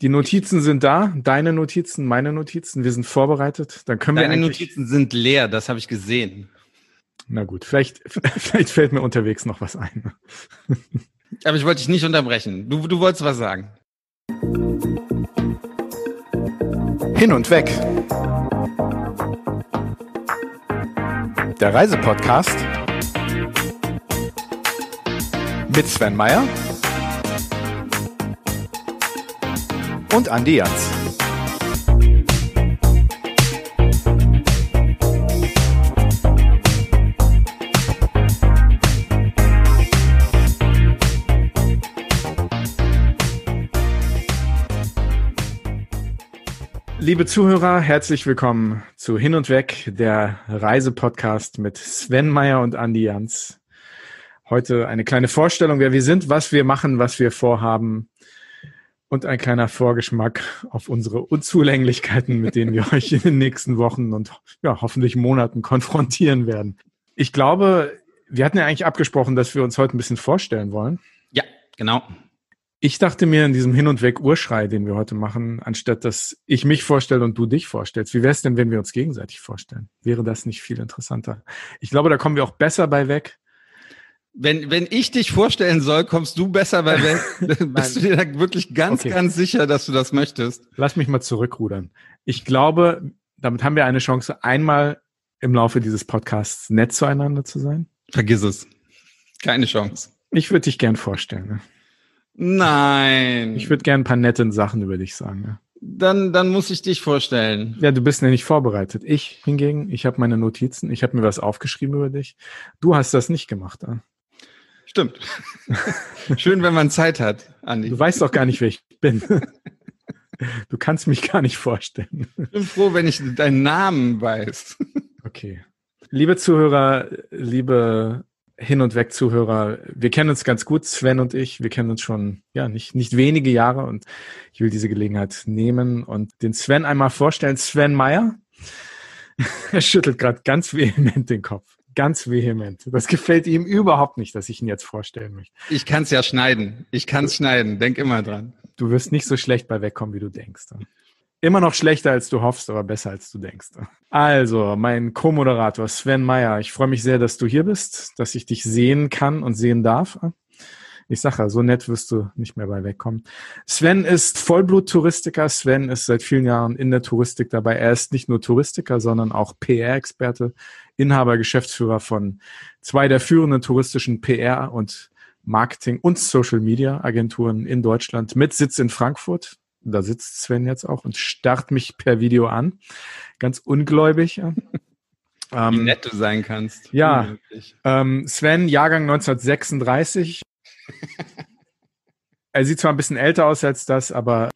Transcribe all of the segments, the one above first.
Die Notizen sind da, deine Notizen, meine Notizen, wir sind vorbereitet. Dann können Deine wir eigentlich, Notizen sind leer, das habe ich gesehen. Na gut, vielleicht, vielleicht fällt mir unterwegs noch was ein. Aber ich wollte dich nicht unterbrechen. Du, du wolltest was sagen. Hin und weg. Der Reisepodcast mit Sven Meyer und Andi Jans. Liebe Zuhörer, herzlich willkommen zu Hin und Weg, der Reisepodcast mit Sven Meyer und Andi Jans. Heute eine kleine Vorstellung, wer wir sind, was wir machen, was wir vorhaben und ein kleiner Vorgeschmack auf unsere Unzulänglichkeiten, mit denen wir euch in den nächsten Wochen und ja, hoffentlich Monaten konfrontieren werden. Ich glaube, wir hatten ja eigentlich abgesprochen, dass wir uns heute ein bisschen vorstellen wollen. Ja, genau. Ich dachte mir in diesem Hin und Weg Urschrei, den wir heute machen, anstatt dass ich mich vorstelle und du dich vorstellst, wie wäre es denn, wenn wir uns gegenseitig vorstellen? Wäre das nicht viel interessanter? Ich glaube, da kommen wir auch besser bei weg. Wenn, wenn ich dich vorstellen soll, kommst du besser bei weg. Bist du dir da wirklich ganz, Okay. ganz sicher, dass du das möchtest? Lass mich mal zurückrudern. Ich glaube, damit haben wir eine Chance, einmal im Laufe dieses Podcasts nett zueinander zu sein. Vergiss es. Keine Chance. Ich würde dich gern vorstellen. Ne? Nein. Ich würde gern ein paar nette Sachen über dich sagen. Ne? dann, dann muss ich dich vorstellen. Ja, du bist ja nicht vorbereitet. Ich hingegen, ich habe meine Notizen, ich habe mir was aufgeschrieben über dich. Du hast das nicht gemacht. Ne? Stimmt. Schön, wenn man Zeit hat, Andi. Du weißt doch gar nicht, wer ich bin. Du kannst mich gar nicht vorstellen. Ich bin froh, wenn ich deinen Namen weiß. Okay. Liebe Zuhörer, liebe Hin- und Weg-Zuhörer, wir kennen uns ganz gut, Sven und ich. Wir kennen uns schon, ja, nicht, nicht wenige Jahre und ich will diese Gelegenheit nehmen und den Sven einmal vorstellen. Sven Meyer. Er schüttelt gerade ganz vehement den Kopf. Ganz vehement. Das gefällt ihm überhaupt nicht, dass ich ihn jetzt vorstellen möchte. Ich kann es ja schneiden. Ich kann es schneiden. Denk immer dran. Du wirst nicht so schlecht bei wegkommen, wie du denkst. Immer noch schlechter, als du hoffst, aber besser, als du denkst. Also, mein Co-Moderator Sven Meyer, ich freue mich sehr, dass du hier bist, dass ich dich sehen kann und sehen darf. Ich sage ja, so nett wirst du nicht mehr bei wegkommen. Sven ist Vollblut-Touristiker. Sven ist seit vielen Jahren in der Touristik dabei. Er ist nicht nur Touristiker, sondern auch PR-Experte, Inhaber, Geschäftsführer von zwei der führenden touristischen PR- und Marketing- und Social-Media-Agenturen in Deutschland mit Sitz in Frankfurt. Da sitzt Sven jetzt auch und starrt mich per Video an. Ganz ungläubig. Wie Ähm, nett du sein kannst. ja. Ähm, Sven, Jahrgang 1936. er sieht zwar ein bisschen älter aus als das, aber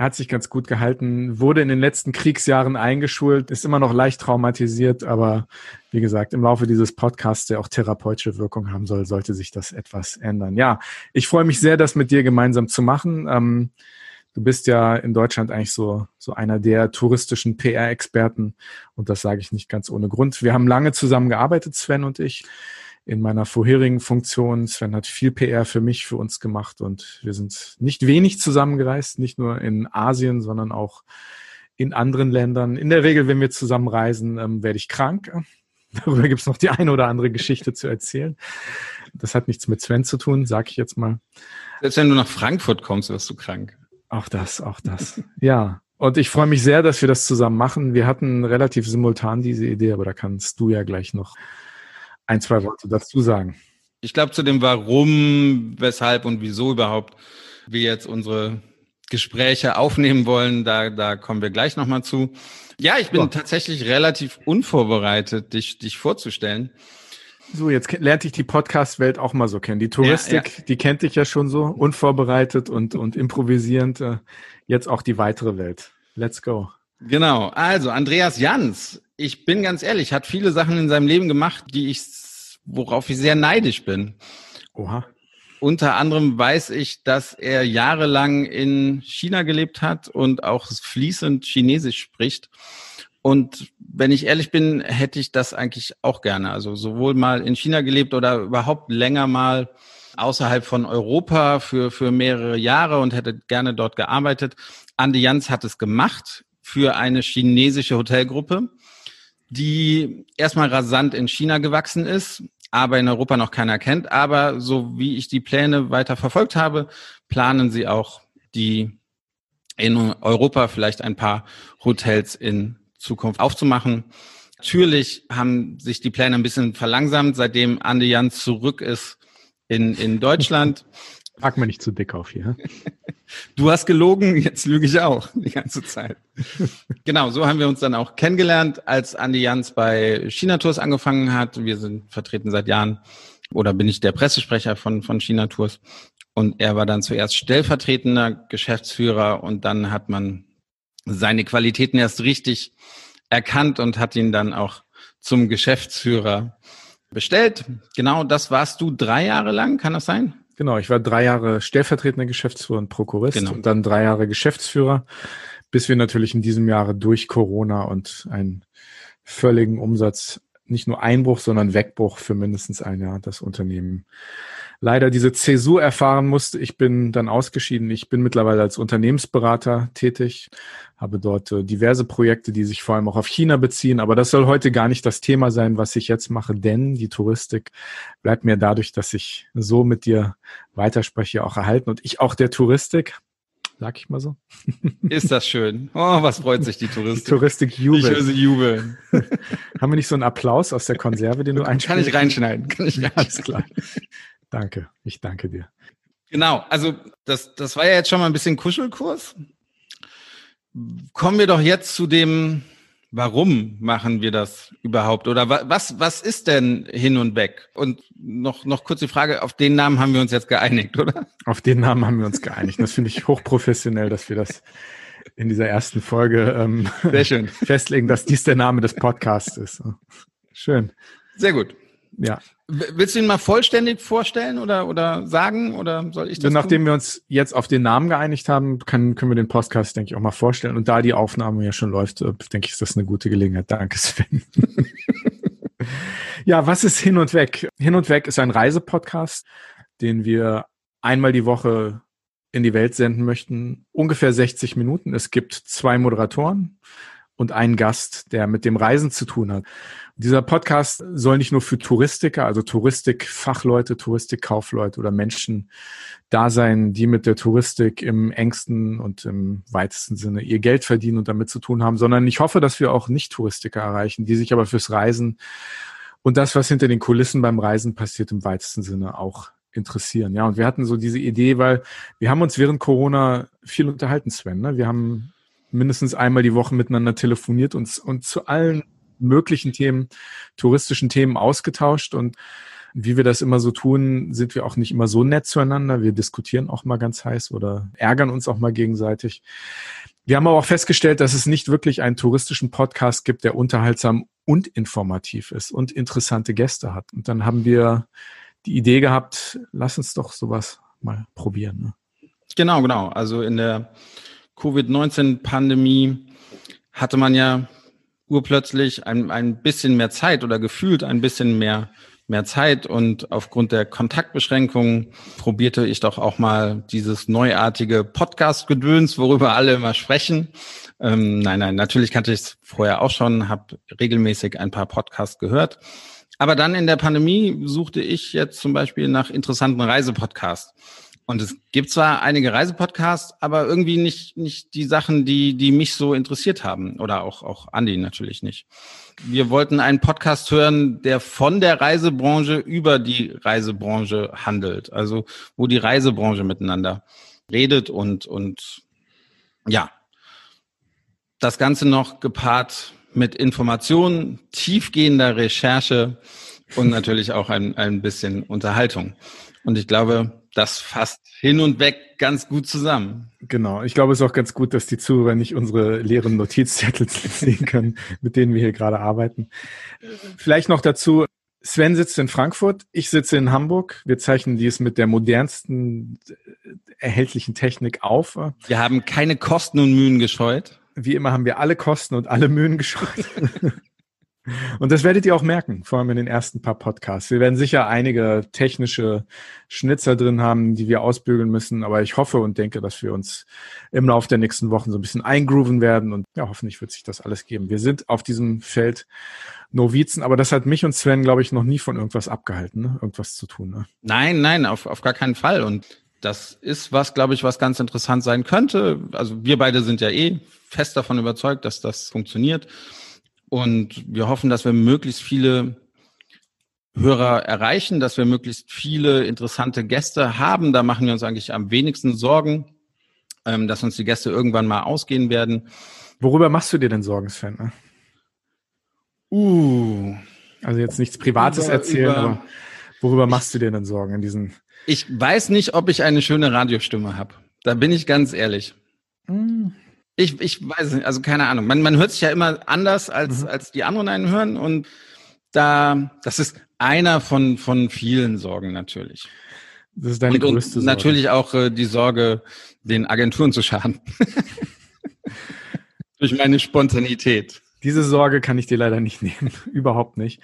er hat sich ganz gut gehalten, wurde in den letzten Kriegsjahren eingeschult, ist immer noch leicht traumatisiert, aber wie gesagt, im Laufe dieses Podcasts, der auch therapeutische Wirkung haben soll, sollte sich das etwas ändern. Ja, ich freue mich sehr, das mit dir gemeinsam zu machen. Ähm, du bist ja in Deutschland eigentlich so, so einer der touristischen PR-Experten und das sage ich nicht ganz ohne Grund. Wir haben lange zusammen gearbeitet, Sven und ich, in meiner vorherigen Funktion. Sven hat viel PR für mich, für uns gemacht und wir sind nicht wenig zusammengereist, nicht nur in Asien, sondern auch in anderen Ländern. In der Regel, wenn wir zusammen reisen, ähm, werde ich krank. Darüber gibt es noch die eine oder andere Geschichte zu erzählen. Das hat nichts mit Sven zu tun, sage ich jetzt mal. Selbst wenn du nach Frankfurt kommst, wirst du krank. Auch das, auch das. Ja. Und ich freue mich sehr, dass wir das zusammen machen. Wir hatten relativ simultan diese Idee, aber da kannst du ja gleich noch ein, zwei Worte dazu sagen. Ich glaube, zu dem Warum, weshalb und wieso überhaupt wir jetzt unsere Gespräche aufnehmen wollen, da, da kommen wir gleich nochmal zu. Ja, ich bin So. tatsächlich relativ unvorbereitet, dich, dich vorzustellen. So, jetzt ke- lernte ich die Podcast-Welt auch mal so kennen. Die Touristik, die kennt dich ja schon so, unvorbereitet und, und improvisierend. Äh, jetzt auch die weitere Welt. Let's go. Genau, also Andreas Jans, ich bin ganz ehrlich, hat viele Sachen in seinem Leben gemacht, die ich, worauf ich sehr neidisch bin. Oha. Unter anderem weiß ich, dass er jahrelang in China gelebt hat und auch fließend Chinesisch spricht. Und wenn ich ehrlich bin, hätte ich das eigentlich auch gerne. Also sowohl mal in China gelebt oder überhaupt länger mal außerhalb von Europa für, für mehrere Jahre und hätte gerne dort gearbeitet. Andi Jans hat es gemacht für eine chinesische Hotelgruppe, die erstmal rasant in China gewachsen ist, aber in Europa noch keiner kennt. Aber so wie ich die Pläne weiter verfolgt habe, planen sie auch die in Europa vielleicht ein paar Hotels in Zukunft aufzumachen. Natürlich haben sich die Pläne ein bisschen verlangsamt, seitdem Andi Jans zurück ist in, in Deutschland. Pack mir nicht zu dick auf hier. Du hast gelogen, jetzt lüge ich auch die ganze Zeit. genau, so haben wir uns dann auch kennengelernt, als Andi Jans bei China Tours angefangen hat. Wir sind vertreten seit Jahren oder bin ich der Pressesprecher von, von China Tours. Und er war dann zuerst stellvertretender Geschäftsführer und dann hat man seine Qualitäten erst richtig erkannt und hat ihn dann auch zum Geschäftsführer bestellt. Genau, das warst du drei Jahre lang, kann das sein? Genau, ich war drei Jahre stellvertretender Geschäftsführer und Prokurist genau. und dann drei Jahre Geschäftsführer, bis wir natürlich in diesem Jahre durch Corona und einen völligen Umsatz, nicht nur Einbruch, sondern Wegbruch für mindestens ein Jahr das Unternehmen leider diese Zäsur erfahren musste. Ich bin dann ausgeschieden. Ich bin mittlerweile als Unternehmensberater tätig, habe dort äh, diverse Projekte, die sich vor allem auch auf China beziehen. Aber das soll heute gar nicht das Thema sein, was ich jetzt mache, denn die Touristik bleibt mir dadurch, dass ich so mit dir weiterspreche, auch erhalten und ich auch der Touristik sag ich mal so. Ist das schön. Oh, was freut sich die Touristik. Die Touristik jubelt. Ich höre sie jubeln. Haben wir nicht so einen Applaus aus der Konserve, den du einspielst? Kann ich reinschneiden. Kann ich reinschneiden. Alles klar. Danke, ich danke dir. Genau, also das, das war ja jetzt schon mal ein bisschen Kuschelkurs. Kommen wir doch jetzt zu dem, warum machen wir das überhaupt? Oder was, was ist denn hin und weg? Und noch, noch kurz die Frage, auf den Namen haben wir uns jetzt geeinigt, oder? Auf den Namen haben wir uns geeinigt. Das finde ich hochprofessionell, dass wir das in dieser ersten Folge ähm, festlegen, dass dies der Name des Podcasts ist. Schön. Sehr gut. Ja. Willst du ihn mal vollständig vorstellen oder, oder sagen oder soll ich das? Nachdem tun? wir uns jetzt auf den Namen geeinigt haben, können, können wir den Podcast, denke ich, auch mal vorstellen. Und da die Aufnahme ja schon läuft, äh, denke ich, ist das eine gute Gelegenheit. Danke, Sven. ja, was ist Hin und Weg? Hin und Weg ist ein Reisepodcast, den wir einmal die Woche in die Welt senden möchten. Ungefähr 60 Minuten. Es gibt zwei Moderatoren und einen Gast, der mit dem Reisen zu tun hat. Dieser Podcast soll nicht nur für Touristiker, also Touristikfachleute, Touristikkaufleute oder Menschen da sein, die mit der Touristik im engsten und im weitesten Sinne ihr Geld verdienen und damit zu tun haben, sondern ich hoffe, dass wir auch Nicht-Touristiker erreichen, die sich aber fürs Reisen und das, was hinter den Kulissen beim Reisen passiert, im weitesten Sinne auch interessieren. Ja, und wir hatten so diese Idee, weil wir haben uns während Corona viel unterhalten, Sven. Ne? Wir haben mindestens einmal die Woche miteinander telefoniert und, und zu allen möglichen Themen, touristischen Themen ausgetauscht und wie wir das immer so tun, sind wir auch nicht immer so nett zueinander. Wir diskutieren auch mal ganz heiß oder ärgern uns auch mal gegenseitig. Wir haben aber auch festgestellt, dass es nicht wirklich einen touristischen Podcast gibt, der unterhaltsam und informativ ist und interessante Gäste hat. Und dann haben wir die Idee gehabt, lass uns doch sowas mal probieren. Ne? Genau, genau. Also in der Covid-19-Pandemie hatte man ja urplötzlich ein, ein bisschen mehr Zeit oder gefühlt ein bisschen mehr, mehr Zeit und aufgrund der Kontaktbeschränkungen probierte ich doch auch mal dieses neuartige Podcast-Gedöns, worüber alle immer sprechen. Ähm, nein, nein, natürlich kannte ich es vorher auch schon, habe regelmäßig ein paar Podcasts gehört. Aber dann in der Pandemie suchte ich jetzt zum Beispiel nach interessanten Reisepodcasts. Und es gibt zwar einige Reisepodcasts, aber irgendwie nicht, nicht die Sachen, die, die mich so interessiert haben. Oder auch, auch Andi natürlich nicht. Wir wollten einen Podcast hören, der von der Reisebranche über die Reisebranche handelt. Also, wo die Reisebranche miteinander redet und, und, ja. Das Ganze noch gepaart mit Informationen, tiefgehender Recherche und natürlich auch ein, ein bisschen Unterhaltung. Und ich glaube, das fasst hin und weg ganz gut zusammen. Genau. Ich glaube, es ist auch ganz gut, dass die Zuhörer nicht unsere leeren Notizzettel sehen können, mit denen wir hier gerade arbeiten. Vielleicht noch dazu. Sven sitzt in Frankfurt, ich sitze in Hamburg. Wir zeichnen dies mit der modernsten äh, erhältlichen Technik auf. Wir haben keine Kosten und Mühen gescheut. Wie immer haben wir alle Kosten und alle Mühen gescheut. Und das werdet ihr auch merken, vor allem in den ersten paar Podcasts. Wir werden sicher einige technische Schnitzer drin haben, die wir ausbügeln müssen, aber ich hoffe und denke, dass wir uns im Laufe der nächsten Wochen so ein bisschen eingrooven werden und ja, hoffentlich wird sich das alles geben. Wir sind auf diesem Feld Novizen, aber das hat mich und Sven, glaube ich, noch nie von irgendwas abgehalten, ne? irgendwas zu tun. Ne? Nein, nein, auf, auf gar keinen Fall. Und das ist was, glaube ich, was ganz interessant sein könnte. Also wir beide sind ja eh fest davon überzeugt, dass das funktioniert. Und wir hoffen, dass wir möglichst viele Hörer erreichen, dass wir möglichst viele interessante Gäste haben. Da machen wir uns eigentlich am wenigsten Sorgen, ähm, dass uns die Gäste irgendwann mal ausgehen werden. Worüber machst du dir denn Sorgen, Sven? Ne? Uh. Also jetzt nichts Privates über, erzählen, über, aber worüber machst du dir denn Sorgen in diesen? Ich weiß nicht, ob ich eine schöne Radiostimme habe. Da bin ich ganz ehrlich. Ich, ich weiß nicht, also keine Ahnung. Man, man hört sich ja immer anders, als, mhm. als die anderen einen hören. Und da, das ist einer von, von vielen Sorgen natürlich. Das ist deine und, größte Sorge. Natürlich auch äh, die Sorge, den Agenturen zu schaden. Durch meine Spontanität. Diese Sorge kann ich dir leider nicht nehmen. Überhaupt nicht.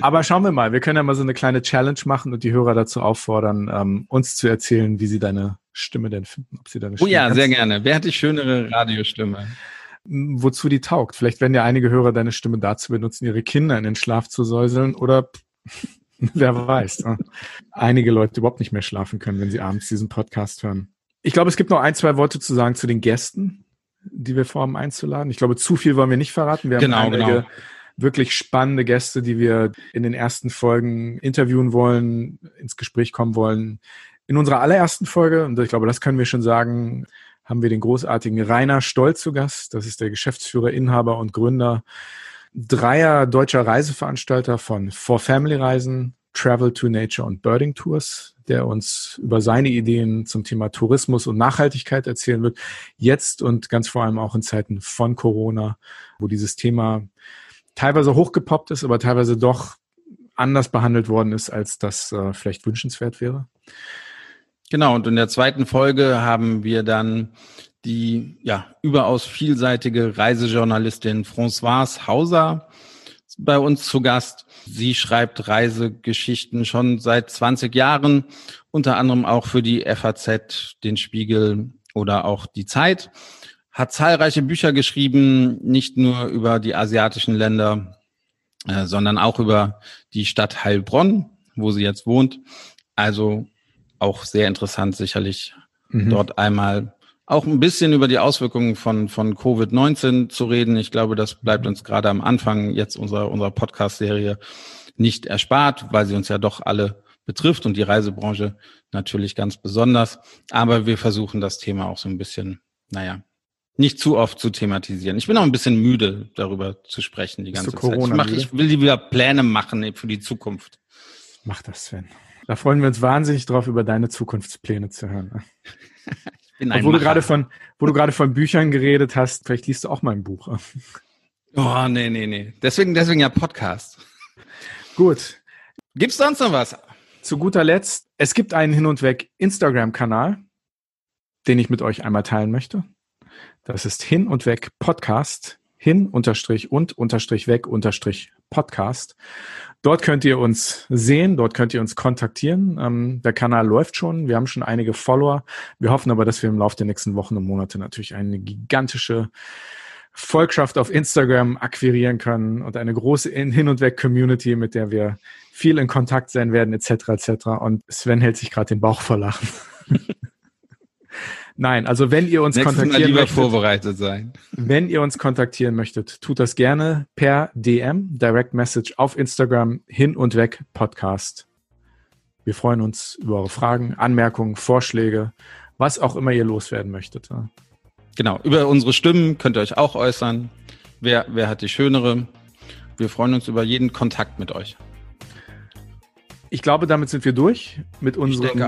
Aber schauen wir mal. Wir können ja mal so eine kleine Challenge machen und die Hörer dazu auffordern, ähm, uns zu erzählen, wie sie deine Stimme denn finden. Ob sie deine Stimme oh ja, sehr gerne. Wer hat die schönere Radiostimme? Wozu die taugt. Vielleicht werden ja einige Hörer deine Stimme dazu benutzen, ihre Kinder in den Schlaf zu säuseln oder wer weiß. Ne? Einige Leute überhaupt nicht mehr schlafen können, wenn sie abends diesen Podcast hören. Ich glaube, es gibt noch ein, zwei Worte zu sagen zu den Gästen, die wir vorhaben einzuladen. Ich glaube, zu viel wollen wir nicht verraten. Wir haben genau, einige genau. wirklich spannende Gäste, die wir in den ersten Folgen interviewen wollen, ins Gespräch kommen wollen, in unserer allerersten Folge, und ich glaube, das können wir schon sagen, haben wir den großartigen Rainer Stoll zu Gast. Das ist der Geschäftsführer, Inhaber und Gründer dreier deutscher Reiseveranstalter von For Family Reisen, Travel to Nature und Birding Tours, der uns über seine Ideen zum Thema Tourismus und Nachhaltigkeit erzählen wird. Jetzt und ganz vor allem auch in Zeiten von Corona, wo dieses Thema teilweise hochgepoppt ist, aber teilweise doch anders behandelt worden ist, als das äh, vielleicht wünschenswert wäre. Genau, und in der zweiten Folge haben wir dann die ja überaus vielseitige Reisejournalistin Françoise Hauser bei uns zu Gast. Sie schreibt Reisegeschichten schon seit 20 Jahren, unter anderem auch für die FAZ, den Spiegel oder auch die Zeit. Hat zahlreiche Bücher geschrieben, nicht nur über die asiatischen Länder, äh, sondern auch über die Stadt Heilbronn, wo sie jetzt wohnt. Also auch sehr interessant sicherlich mhm. dort einmal auch ein bisschen über die Auswirkungen von, von Covid-19 zu reden. Ich glaube, das bleibt uns gerade am Anfang jetzt unserer, unserer Podcast-Serie nicht erspart, weil sie uns ja doch alle betrifft und die Reisebranche natürlich ganz besonders. Aber wir versuchen das Thema auch so ein bisschen, naja, nicht zu oft zu thematisieren. Ich bin auch ein bisschen müde, darüber zu sprechen die ganze Zeit. Ich, mach, ich will wieder Pläne machen für die Zukunft. Mach das, Sven. Da freuen wir uns wahnsinnig drauf, über deine Zukunftspläne zu hören. wo du gerade von, wo du gerade von Büchern geredet hast, vielleicht liest du auch mal ein Buch. Oh, nee, nee, nee. Deswegen, deswegen ja Podcast. Gut. Gibt's sonst noch was? Zu guter Letzt, es gibt einen Hin und Weg Instagram-Kanal, den ich mit euch einmal teilen möchte. Das ist Hin und Weg Podcast. Hin unterstrich und unterstrich weg unterstrich Podcast. Dort könnt ihr uns sehen, dort könnt ihr uns kontaktieren. Ähm, der Kanal läuft schon, wir haben schon einige Follower. Wir hoffen aber, dass wir im Laufe der nächsten Wochen und Monate natürlich eine gigantische Volkschaft auf Instagram akquirieren können und eine große Hin- und Weg-Community, mit der wir viel in Kontakt sein werden, etc. etc. Und Sven hält sich gerade den Bauch vor Lachen. Nein, also wenn ihr uns Nächstes kontaktieren Mal möchtet, vorbereitet sein. Wenn ihr uns kontaktieren möchtet, tut das gerne per DM, Direct Message auf Instagram, hin und weg Podcast. Wir freuen uns über eure Fragen, Anmerkungen, Vorschläge, was auch immer ihr loswerden möchtet. Genau, über unsere Stimmen könnt ihr euch auch äußern. Wer, wer hat die schönere? Wir freuen uns über jeden Kontakt mit euch. Ich glaube, damit sind wir durch mit unserem.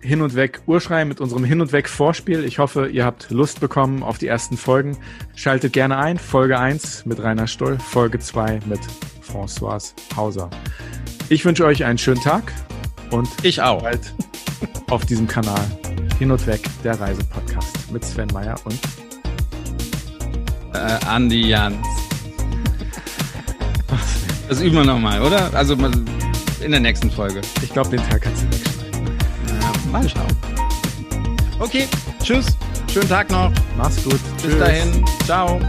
Hin und Weg Urschrei mit unserem Hin und Weg Vorspiel. Ich hoffe, ihr habt Lust bekommen auf die ersten Folgen. Schaltet gerne ein. Folge 1 mit Rainer Stoll, Folge 2 mit François Hauser. Ich wünsche euch einen schönen Tag und ich auch. Bald auf diesem Kanal Hin und Weg, der Reisepodcast mit Sven Meyer und äh, Andi Jans. Das üben wir nochmal, oder? Also in der nächsten Folge. Ich glaube, den Teil kannst du wegschneiden. Ja, mal schauen. Okay, tschüss. Schönen Tag noch. Mach's gut. Bis Tschüss. dahin. Ciao.